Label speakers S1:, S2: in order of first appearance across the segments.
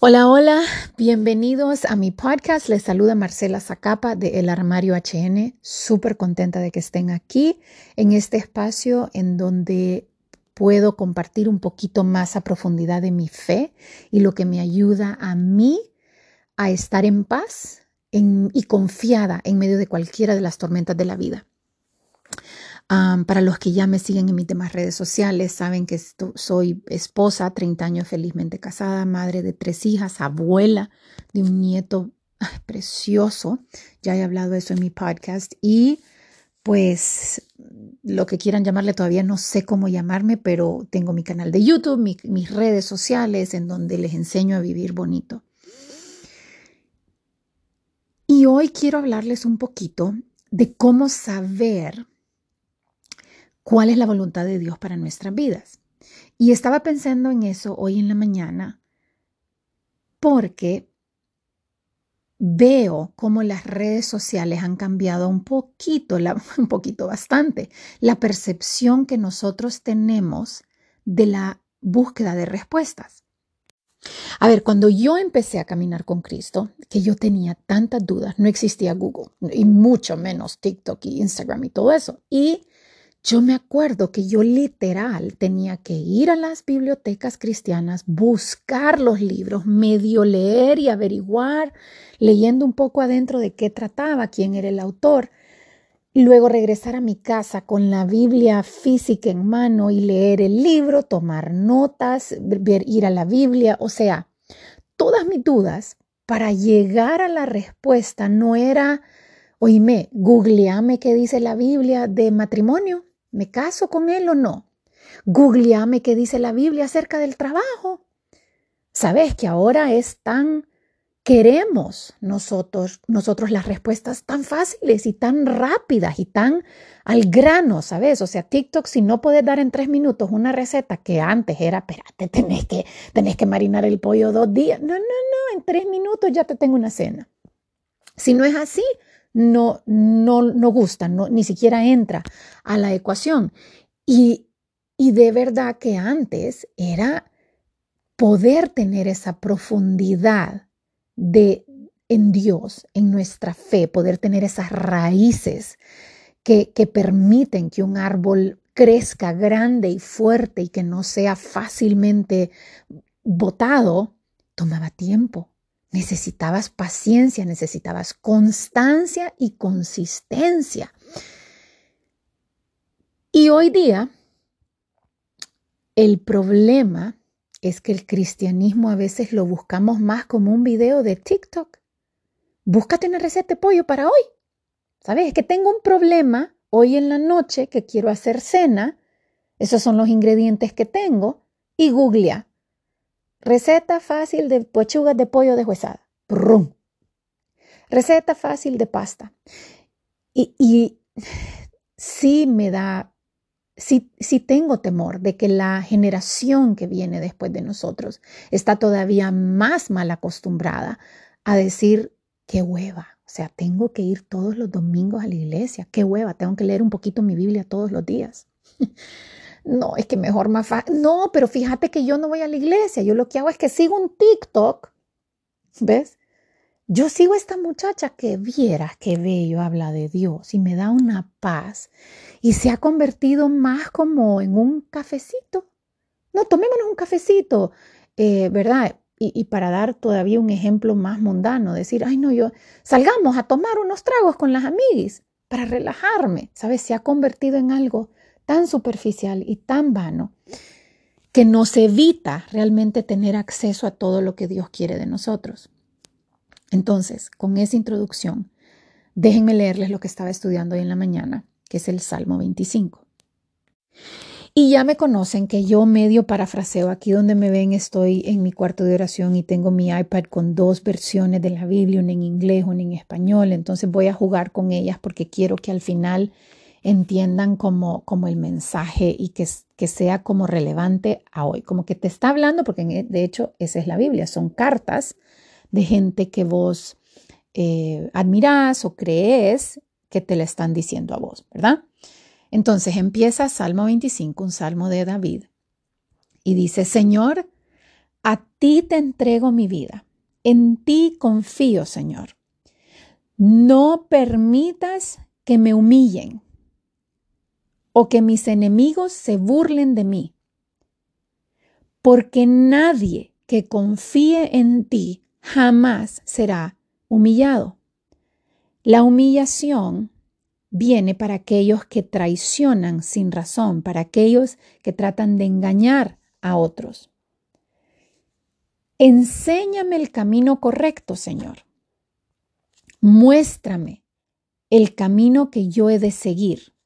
S1: Hola, hola, bienvenidos a mi podcast. Les saluda Marcela Zacapa de El Armario HN. Súper contenta de que estén aquí en este espacio en donde puedo compartir un poquito más a profundidad de mi fe y lo que me ayuda a mí a estar en paz y confiada en medio de cualquiera de las tormentas de la vida para los que ya me siguen en mis demás redes sociales, saben que soy esposa, 30 años felizmente casada, madre de tres hijas, abuela de un nieto precioso. Ya he hablado de eso en mi podcast y pues lo que quieran llamarle todavía no sé cómo llamarme, pero tengo mi canal de YouTube, mis redes sociales en donde les enseño a vivir bonito. Y hoy quiero hablarles un poquito de cómo saber cuál es la voluntad de Dios para nuestras vidas. Y estaba pensando en eso hoy en la mañana porque veo cómo las redes sociales han cambiado un poquito, un poquito bastante, la percepción que nosotros tenemos de la búsqueda de respuestas. A ver, cuando yo empecé a caminar con Cristo, que yo tenía tantas dudas, no existía Google y mucho menos TikTok y Instagram y todo eso. Y yo me acuerdo que yo literal tenía que ir a las bibliotecas cristianas, buscar los libros, medio leer y averiguar, leyendo un poco adentro de qué trataba, quién era el autor. Luego regresar a mi casa con la Biblia física en mano y leer el libro, tomar notas, ir a la Biblia. O sea, todas mis dudas para llegar a la respuesta no era, oíme, googleame qué dice la Biblia de matrimonio. ¿Me caso con él o no? Googleame qué dice la Biblia acerca del trabajo. Sabes que ahora es tan queremos nosotros nosotros las respuestas tan fáciles y tan rápidas y tan al grano, ¿sabes? O sea, TikTok si no puedes dar en tres minutos una receta que antes era, espérate, tenés que, tenés que marinar el pollo dos días. No, no, no, en tres minutos ya te tengo una cena. Si no es así, no, no, no gusta, no, ni siquiera entra a la ecuación. Y, y de verdad que antes era poder tener esa profundidad de en Dios, en nuestra fe, poder tener esas raíces que, que permiten que un árbol crezca grande y fuerte y que no sea fácilmente botado, tomaba tiempo. Necesitabas paciencia, necesitabas constancia y consistencia. Y hoy día, el problema es que el cristianismo a veces lo buscamos más como un video de TikTok. Búscate una receta de pollo para hoy. ¿Sabes? Es que tengo un problema hoy en la noche que quiero hacer cena. Esos son los ingredientes que tengo. Y googlea Receta fácil de pechugas de pollo deshuesada. Brum. Receta fácil de pasta. Y, y sí me da, sí, sí tengo temor de que la generación que viene después de nosotros está todavía más mal acostumbrada a decir, qué hueva. O sea, tengo que ir todos los domingos a la iglesia. Qué hueva, tengo que leer un poquito mi Biblia todos los días. no, es que mejor más fácil. No, pero fíjate que yo no voy a la iglesia. Yo lo que hago es que sigo un TikTok. ¿Ves? Yo sigo a esta muchacha que viera qué bello habla de Dios y me da una paz y se ha convertido más como en un cafecito. No, tomémonos un cafecito, eh, ¿verdad? Y, y, para dar todavía un ejemplo más mundano, decir, ay no, yo salgamos a tomar unos tragos con las amigas para relajarme, ¿sabes? Se ha convertido en algo tan superficial y tan vano que nos evita realmente tener acceso a todo lo que Dios quiere de nosotros. Entonces, con esa introducción, déjenme leerles lo que estaba estudiando hoy en la mañana, que es el Salmo 25. Y ya me conocen que yo medio parafraseo, aquí donde me ven estoy en mi cuarto de oración y tengo mi iPad con dos versiones de la Biblia, una en inglés, una en español, entonces voy a jugar con ellas porque quiero que al final entiendan como, como el mensaje y que, que sea como relevante a hoy, como que te está hablando, porque de hecho esa es la Biblia, son cartas de gente que vos eh, admirás o crees que te la están diciendo a vos, ¿verdad? Entonces empieza Salmo 25, un salmo de David, y dice, Señor, a ti te entrego mi vida. En ti confío, Señor. No permitas que me humillen o que mis enemigos se burlen de mí, porque nadie que confíe en ti jamás será humillado. La humillación viene para aquellos que traicionan sin razón, para aquellos que tratan de engañar a otros. Enséñame el camino correcto, Señor. Muéstrame el camino que yo he de seguir.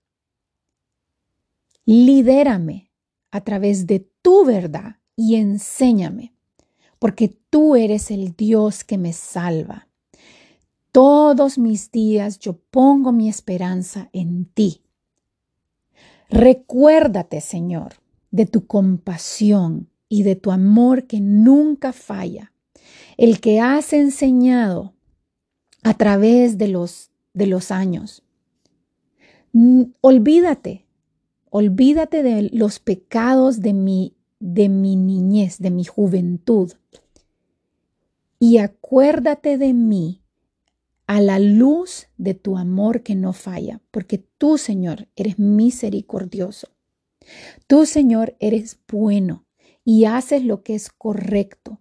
S1: Lidérame a través de tu verdad y enséñame, porque tú eres el Dios que me salva. Todos mis días yo pongo mi esperanza en ti. Recuérdate, Señor, de tu compasión y de tu amor que nunca falla, el que has enseñado a través de los, de los años. Olvídate, olvídate de los pecados de mi, de mi niñez, de mi juventud, y acuérdate de mí a la luz de tu amor que no falla, porque tú, Señor, eres misericordioso. Tú, Señor, eres bueno y haces lo que es correcto.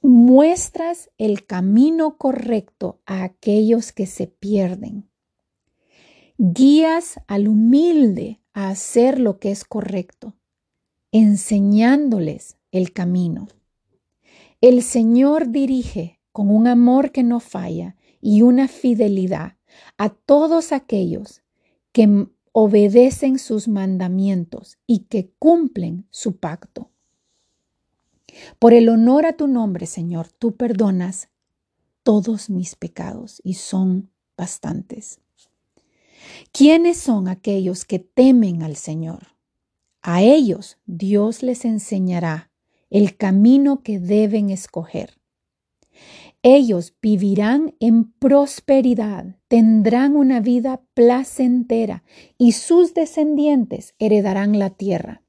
S1: Muestras el camino correcto a aquellos que se pierden. Guías al humilde a hacer lo que es correcto, enseñándoles el camino. El Señor dirige con un amor que no falla y una fidelidad a todos aquellos que obedecen sus mandamientos y que cumplen su pacto. Por el honor a tu nombre, Señor, tú perdonas todos mis pecados y son bastantes. ¿Quiénes son aquellos que temen al Señor? A ellos Dios les enseñará el camino que deben escoger. Ellos vivirán en prosperidad, tendrán una vida placentera y sus descendientes heredarán la tierra.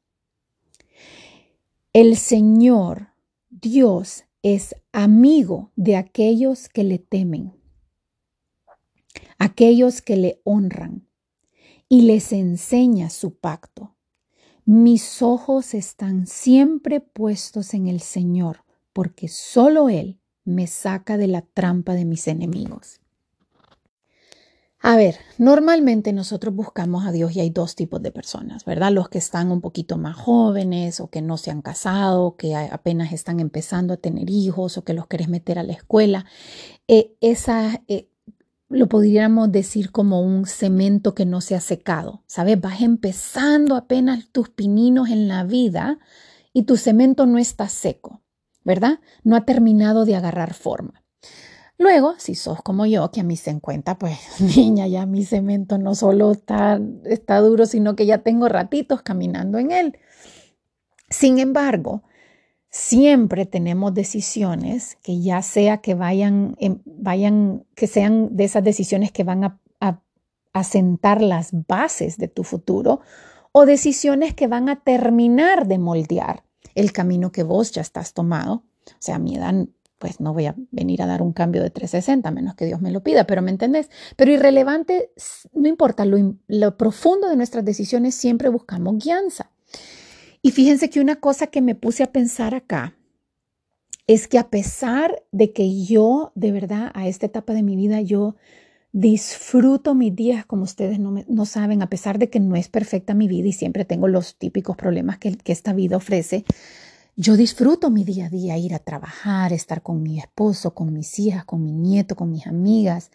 S1: El Señor, Dios, es amigo de aquellos que le temen, aquellos que le honran y les enseña su pacto. Mis ojos están siempre puestos en el Señor, porque solo Él me saca de la trampa de mis enemigos. A ver, normalmente nosotros buscamos a Dios y hay dos tipos de personas, ¿verdad? Los que están un poquito más jóvenes o que no se han casado, que apenas están empezando a tener hijos o que los querés meter a la escuela. Eh, eh, lo podríamos decir como un cemento que no se ha secado, ¿sabes? Vas empezando apenas tus pininos en la vida y tu cemento no está seco. ¿verdad? No ha terminado de agarrar forma. Luego, si sos como yo, que a mis 50, pues niña, ya mi cemento no solo está, está duro, sino que ya tengo ratitos caminando en él. Sin embargo, siempre tenemos decisiones que ya sea que vayan, vayan que sean de esas decisiones que van a, a sentar las bases de tu futuro o decisiones que van a terminar de moldear el camino que vos ya estás tomado. O sea, a mi edad, pues no voy a venir a dar un cambio de 360, a menos que Dios me lo pida, pero ¿me entendés? Pero irrelevante, no importa, lo, lo profundo de nuestras decisiones siempre buscamos guianza. Y fíjense que una cosa que me puse a pensar acá es que a pesar de que yo, de verdad, a esta etapa de mi vida, yo Disfruto mis días como ustedes no, saben, a pesar de que no es perfecta mi vida y siempre tengo los típicos problemas que, que esta vida ofrece. Yo disfruto mi día a día, ir a trabajar, estar con mi esposo, con mis hijas, con mi nieto, con mis amigas.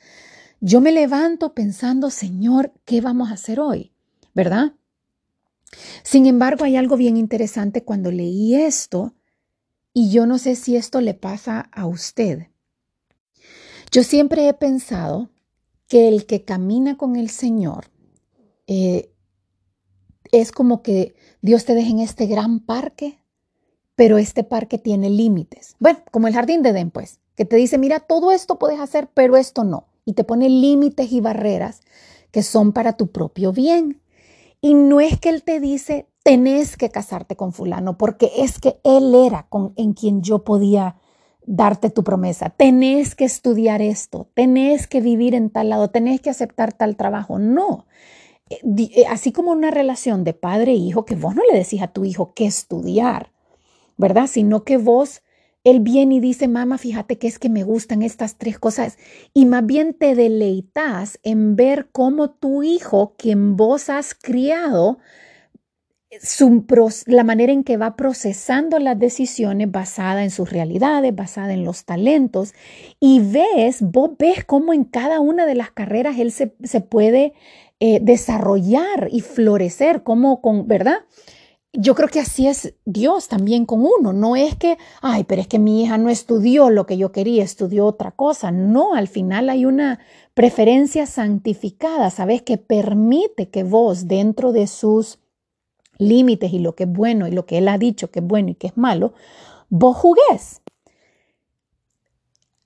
S1: Yo me levanto pensando, Señor, ¿qué vamos a hacer hoy? ¿Verdad? Sin embargo, hay algo bien interesante cuando leí esto y yo no sé si esto le pasa a usted. Yo siempre he pensado que el que camina con el Señor eh, es como que Dios te deja en este gran parque, pero este parque tiene límites. Bueno, como el jardín de Edén, pues, que te dice, mira, todo esto puedes hacer, pero esto no. Y te pone límites y barreras que son para tu propio bien. Y no es que Él te dice, tenés que casarte con fulano porque es que él era con, en quien yo podía darte tu promesa. Tenés que estudiar esto, tenés que vivir en tal lado, tenés que aceptar tal trabajo. No. Eh, eh, así como una relación de padre e hijo, que vos no le decís a tu hijo qué estudiar, ¿verdad? Sino que vos, él viene y dice, mamá, fíjate que es que me gustan estas tres cosas. Y más bien te deleitas en ver cómo tu hijo, quien vos has criado, la manera en que va procesando las decisiones basada en sus realidades, basada en los talentos, y ves, vos ves cómo en cada una de las carreras él se, puede eh, desarrollar y florecer, como con, ¿verdad? Yo creo que así es Dios también con uno. No es que, ay, pero es que mi hija no estudió lo que yo quería, estudió otra cosa. No, al final hay una preferencia santificada, ¿sabes? Que permite que vos, dentro de sus límites y lo que es bueno y lo que Él ha dicho que es bueno y que es malo, vos jugués.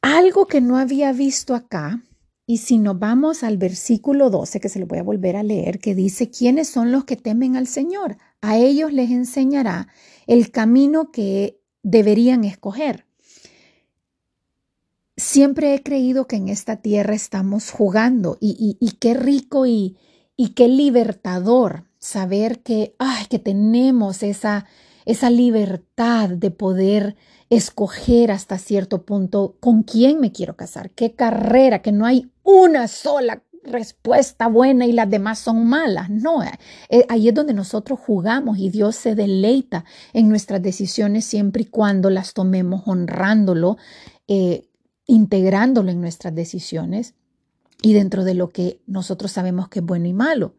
S1: Algo que no había visto acá, y si nos vamos al versículo 12, que se lo voy a volver a leer, que dice, ¿quiénes son los que temen al Señor? A ellos les enseñará el camino que deberían escoger. Siempre he creído que en esta tierra estamos jugando y, y qué rico y, y qué libertador saber que, ay, que tenemos esa, esa libertad de poder escoger hasta cierto punto con quién me quiero casar, qué carrera, que no hay una sola respuesta buena y las demás son malas. No, eh, ahí es donde nosotros jugamos y Dios se deleita en nuestras decisiones siempre y cuando las tomemos honrándolo, eh, integrándolo en nuestras decisiones y dentro de lo que nosotros sabemos que es bueno y malo.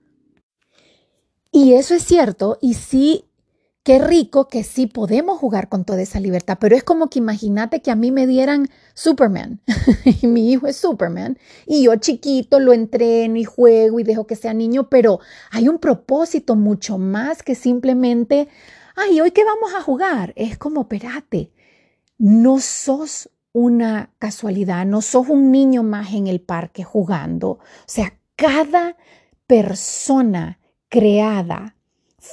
S1: Y eso es cierto, y sí, qué rico que sí podemos jugar con toda esa libertad, pero es como que imagínate que a mí me dieran Superman, y mi hijo es Superman, y yo chiquito lo entreno y juego y dejo que sea niño, pero hay un propósito mucho más que simplemente, ay, hoy qué vamos a jugar. Es como, espérate, no sos una casualidad, no sos un niño más en el parque jugando. O sea, cada persona creada,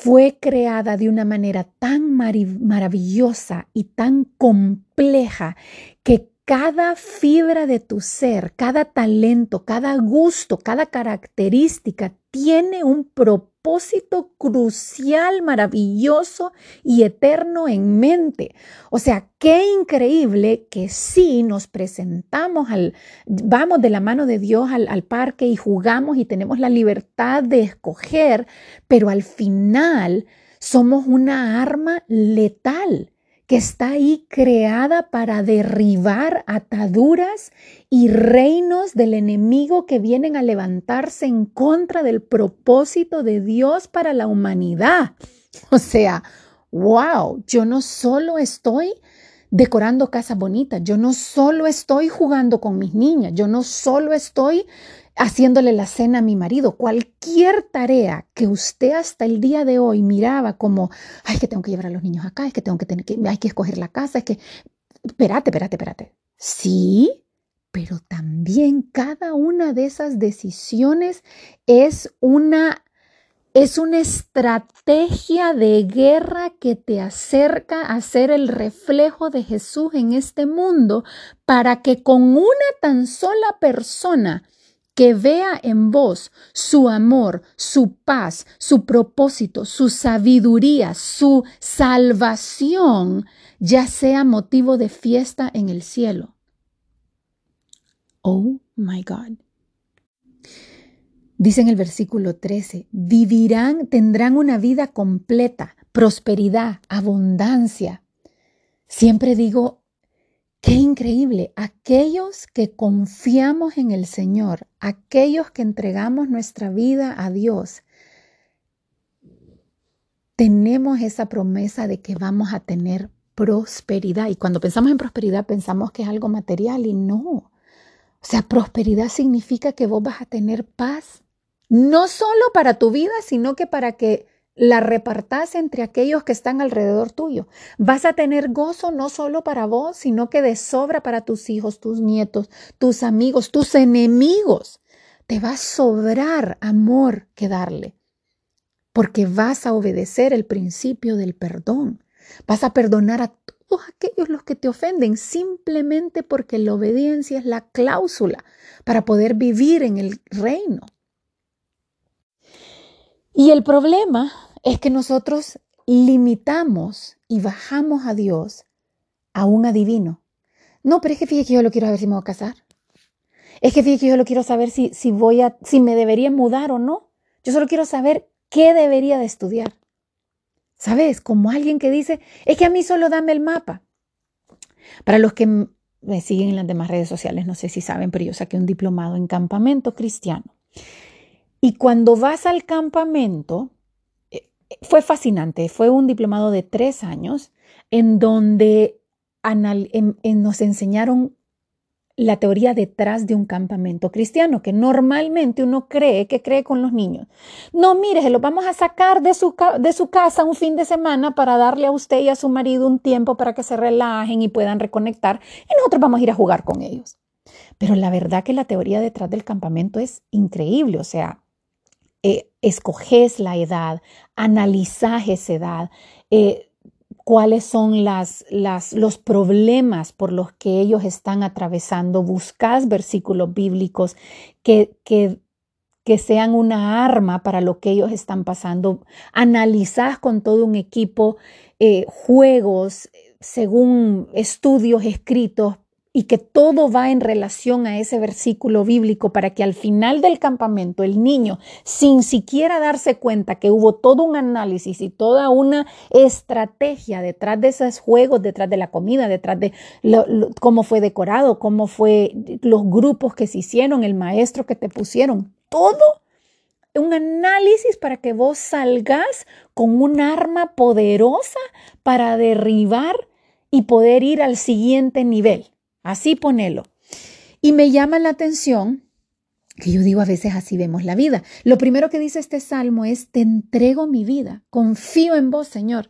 S1: fue creada de una manera tan maravillosa y tan compleja que cada fibra de tu ser, cada talento, cada gusto, cada característica tiene un propósito crucial, maravilloso y eterno en mente. O sea, qué increíble que sí nos presentamos al, vamos de la mano de Dios al, al parque y jugamos y tenemos la libertad de escoger, pero al final somos una arma letal que está ahí creada para derribar ataduras y reinos del enemigo que vienen a levantarse en contra del propósito de Dios para la humanidad. O sea, wow, yo no solo estoy decorando casas bonitas, yo no solo estoy jugando con mis niñas, yo no solo estoy haciéndole la cena a mi marido, cualquier tarea que usted hasta el día de hoy miraba como, ay, que tengo que llevar a los niños acá, es que tengo que tener que, hay que escoger la casa, es que, espérate, espérate, espérate. Sí, pero también cada una de esas decisiones es una es una estrategia de guerra que te acerca a ser el reflejo de Jesús en este mundo para que con una tan sola persona que vea en vos su amor, su paz, su propósito, su sabiduría, su salvación, ya sea motivo de fiesta en el cielo. Oh my God. Dice en el versículo 13, vivirán, tendrán una vida completa, prosperidad, abundancia. Siempre digo Qué increíble. Aquellos que confiamos en el Señor, aquellos que entregamos nuestra vida a Dios, tenemos esa promesa de que vamos a tener prosperidad. Y cuando pensamos en prosperidad pensamos que es algo material y no. O sea, prosperidad significa que vos vas a tener paz, no solo para tu vida, sino que para que la repartas entre aquellos que están alrededor tuyo. Vas a tener gozo no solo para vos, sino que de sobra para tus hijos, tus nietos, tus amigos, tus enemigos. Te va a sobrar amor que darle. porque vas a obedecer el principio del perdón. Vas a perdonar a todos aquellos los que te ofenden simplemente porque la obediencia es la cláusula para poder vivir en el reino. Y el problema es que nosotros limitamos y bajamos a Dios a un adivino. No, pero es que fíjate que yo lo quiero saber si me voy a casar. Es que fíjate que yo lo quiero saber si, si voy a, si me debería mudar o no. Yo solo quiero saber qué debería de estudiar. ¿Sabes? Como alguien que dice, es que a mí solo dame el mapa. Para los que me siguen en las demás redes sociales, no sé si saben, pero yo saqué un diplomado en campamento cristiano. Y cuando vas al campamento, eh, fue fascinante, fue un diplomado de tres años en donde nos enseñaron la teoría detrás de un campamento cristiano, que normalmente uno cree que cree con los niños. No, mire, se los vamos a sacar de su, de su casa un fin de semana para darle a usted y a su marido un tiempo para que se relajen y puedan reconectar y nosotros vamos a ir a jugar con ellos. Pero la verdad que la teoría detrás del campamento es increíble, o sea, eh, escoges la edad, analizas esa edad, eh, cuáles son las, los problemas por los que ellos están atravesando. Buscas versículos bíblicos que, que, sean una arma para lo que ellos están pasando. Analizas con todo un equipo eh, juegos según estudios escritos y que todo va en relación a ese versículo bíblico para que al final del campamento el niño, sin siquiera darse cuenta que hubo todo un análisis y toda una estrategia detrás de esos juegos, detrás de la comida, detrás de cómo fue decorado, cómo fue los grupos que se hicieron, el maestro que te pusieron, todo un análisis para que vos salgas con un arma poderosa para derribar y poder ir al siguiente nivel. Así ponelo. Y me llama la atención que yo digo a veces así vemos la vida. Lo primero que dice este salmo es, te entrego mi vida, confío en vos, Señor.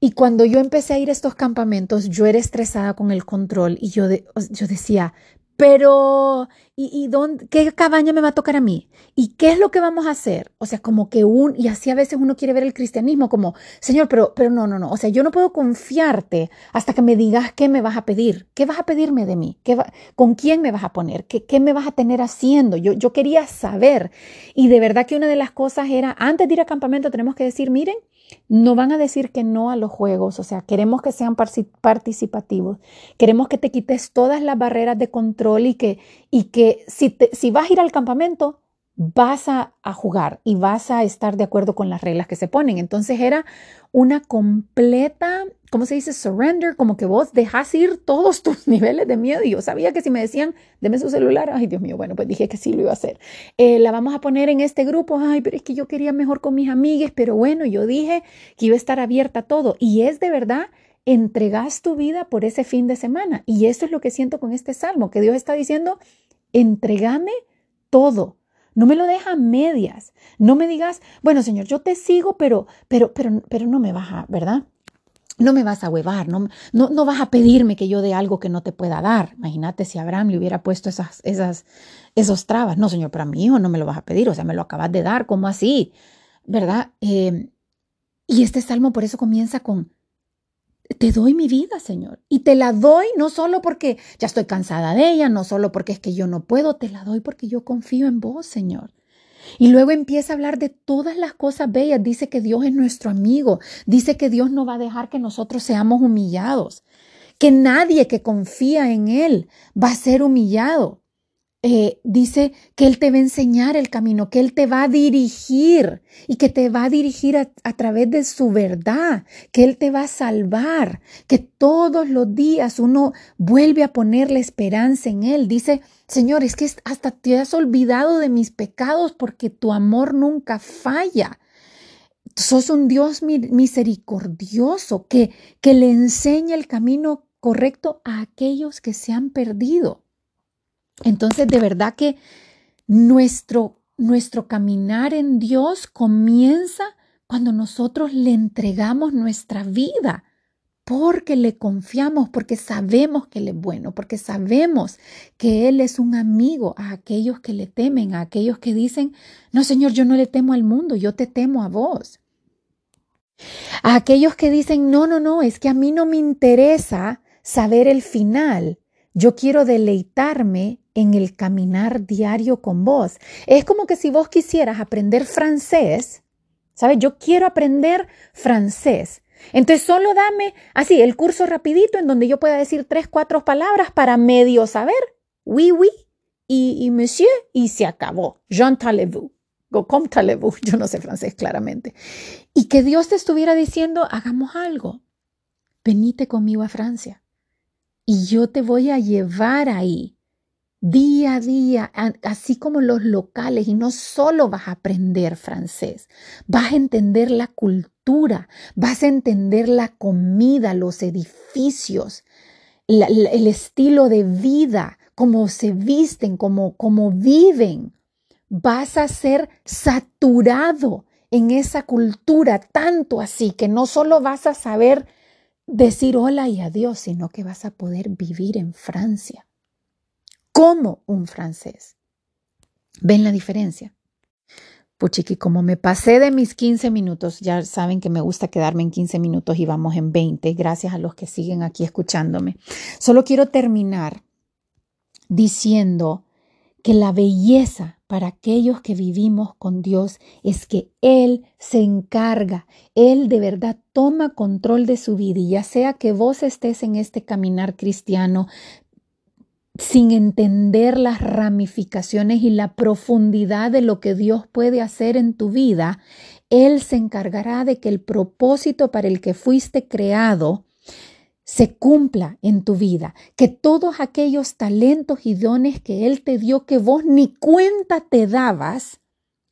S1: Y cuando yo empecé a ir a estos campamentos, yo era estresada con el control y yo, yo decía, pero ¿y, dónde, qué cabaña me va a tocar a mí? ¿Y qué es lo que vamos a hacer? O sea, como que un, y así a veces uno quiere ver el cristianismo como, Señor, pero, pero no, no, no, o sea, yo no puedo confiarte hasta que me digas qué me vas a pedir, qué vas a pedirme de mí, ¿Qué con quién me vas a poner, ¿Qué, qué me vas a tener haciendo. Yo, yo quería saber. Y de verdad que una de las cosas era, antes de ir a campamento tenemos que decir, miren, no van a decir que no a los juegos, o sea, queremos que sean participativos, queremos que te quites todas las barreras de control y que, y que si, si vas a ir al campamento, vas a, jugar y vas a estar de acuerdo con las reglas que se ponen. Entonces era una completa, ¿cómo se dice? Surrender, como que vos dejas ir todos tus niveles de miedo. Y yo sabía que si me decían, deme su celular, ay Dios mío, bueno, pues dije que sí lo iba a hacer. Eh, la vamos a poner en este grupo, ay, pero es que yo quería mejor con mis amigues, pero bueno, yo dije que iba a estar abierta a todo. Y es de verdad entregas tu vida por ese fin de semana. Y eso es lo que siento con este salmo, que Dios está diciendo, entregame todo no me lo deja a medias. No me digas, bueno, Señor, yo te sigo, pero, pero, pero, pero no me vas a, ¿verdad? No me vas a huevar, no, no, no vas a pedirme que yo dé algo que no te pueda dar. Imagínate si Abraham le hubiera puesto esas, esas, esos trabas. No, Señor, pero a mi hijo no me lo vas a pedir, o sea, me lo acabas de dar, ¿cómo así? ¿Verdad? Eh, y este salmo por eso comienza con, te doy mi vida, Señor. Y te la doy no solo porque ya estoy cansada de ella, no solo porque es que yo no puedo, te la doy porque yo confío en vos, Señor. Y luego empieza a hablar de todas las cosas bellas. Dice que Dios es nuestro amigo. Dice que Dios no va a dejar que nosotros seamos humillados. Que nadie que confía en Él va a ser humillado. Eh, dice que Él te va a enseñar el camino, que Él te va a dirigir y que te va a dirigir a, través de su verdad, que Él te va a salvar, que todos los días uno vuelve a poner la esperanza en Él. Dice, Señor, es que hasta te has olvidado de mis pecados porque tu amor nunca falla. Sos un Dios misericordioso que, que le enseña el camino correcto a aquellos que se han perdido. Entonces, de verdad que nuestro, nuestro caminar en Dios comienza cuando nosotros le entregamos nuestra vida porque le confiamos, porque sabemos que Él es bueno, porque sabemos que Él es un amigo a aquellos que le temen, a aquellos que dicen, no Señor, yo no le temo al mundo, yo te temo a vos. A aquellos que dicen, no, no, no, es que a mí no me interesa saber el final, yo quiero deleitarme en el caminar diario con vos. Es como que si vos quisieras aprender francés, ¿sabes? Yo quiero aprender francés entonces solo dame así el curso rapidito en donde yo pueda decir tres, cuatro palabras para medio saber, oui, oui, y, y monsieur, y se acabó. J'entendez-vous. Comme vous Yo no sé francés claramente. Y que Dios te estuviera diciendo, hagamos algo. Venite conmigo a Francia. Y yo te voy a llevar ahí día a día, así como los locales, y no solo vas a aprender francés, vas a entender la cultura, vas a entender la comida, los edificios, el estilo de vida, cómo se visten, cómo, cómo viven. Vas a ser saturado en esa cultura, tanto así que no solo vas a saber decir hola y adiós, sino que vas a poder vivir en Francia como un francés. ¿Ven la diferencia? Puchiqui, como me pasé de mis 15 minutos, ya saben que me gusta quedarme en 15 minutos y vamos en 20, gracias a los que siguen aquí escuchándome. Solo quiero terminar diciendo que la belleza para aquellos que vivimos con Dios es que Él se encarga, Él de verdad toma control de su vida y ya sea que vos estés en este caminar cristiano sin entender las ramificaciones y la profundidad de lo que Dios puede hacer en tu vida, Él se encargará de que el propósito para el que fuiste creado se cumpla en tu vida, que todos aquellos talentos y dones que Él te dio que vos ni cuenta te dabas,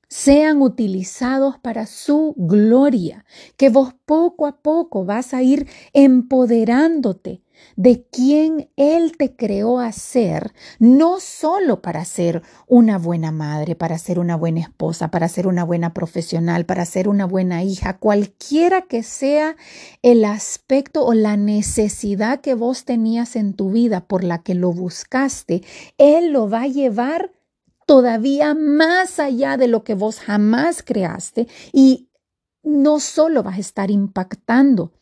S1: sean utilizados para su gloria, que vos poco a poco vas a ir empoderándote de quien Él te creó a ser, no solo para ser una buena madre, para ser una buena esposa, para ser una buena profesional, para ser una buena hija, cualquiera que sea el aspecto o la necesidad que vos tenías en tu vida por la que lo buscaste, Él lo va a llevar todavía más allá de lo que vos jamás creaste y no solo vas a estar impactando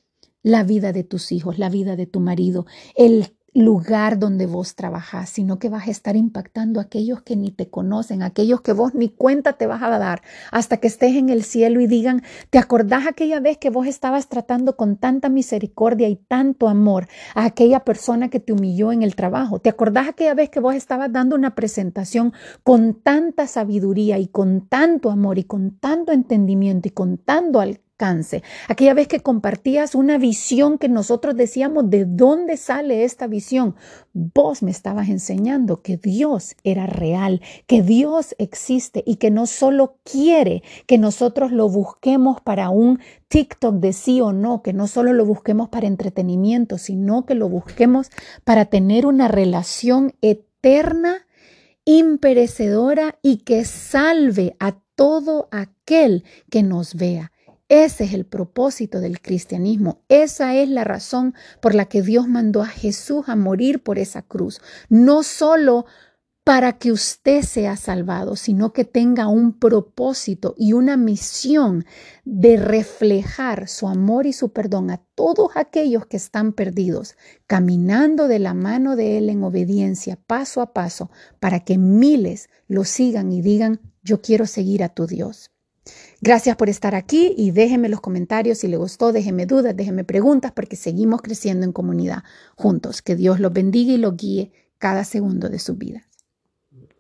S1: la vida de tus hijos, la vida de tu marido, el lugar donde vos trabajás, sino que vas a estar impactando a aquellos que ni te conocen, aquellos que vos ni cuenta te vas a dar hasta que estés en el cielo y digan, ¿te acordás aquella vez que vos estabas tratando con tanta misericordia y tanto amor a aquella persona que te humilló en el trabajo? ¿Te acordás aquella vez que vos estabas dando una presentación con tanta sabiduría y con tanto amor y con tanto entendimiento y con tanto aquella vez que compartías una visión que nosotros decíamos, ¿de dónde sale esta visión? Vos me estabas enseñando que Dios era real, que Dios existe y que no solo quiere que nosotros lo busquemos para un TikTok de sí o no, que no solo lo busquemos para entretenimiento, sino que lo busquemos para tener una relación eterna imperecedora y que salve a todo aquel que nos vea. Ese es el propósito del cristianismo. Esa es la razón por la que Dios mandó a Jesús a morir por esa cruz. No solo para que usted sea salvado, sino que tenga un propósito y una misión de reflejar su amor y su perdón a todos aquellos que están perdidos, caminando de la mano de Él en obediencia, paso a paso, para que miles lo sigan y digan, yo quiero seguir a tu Dios. Gracias por estar aquí y déjenme los comentarios si les gustó, déjenme dudas, déjenme preguntas porque seguimos creciendo en comunidad juntos. Que Dios los bendiga y los guíe cada segundo de su vida.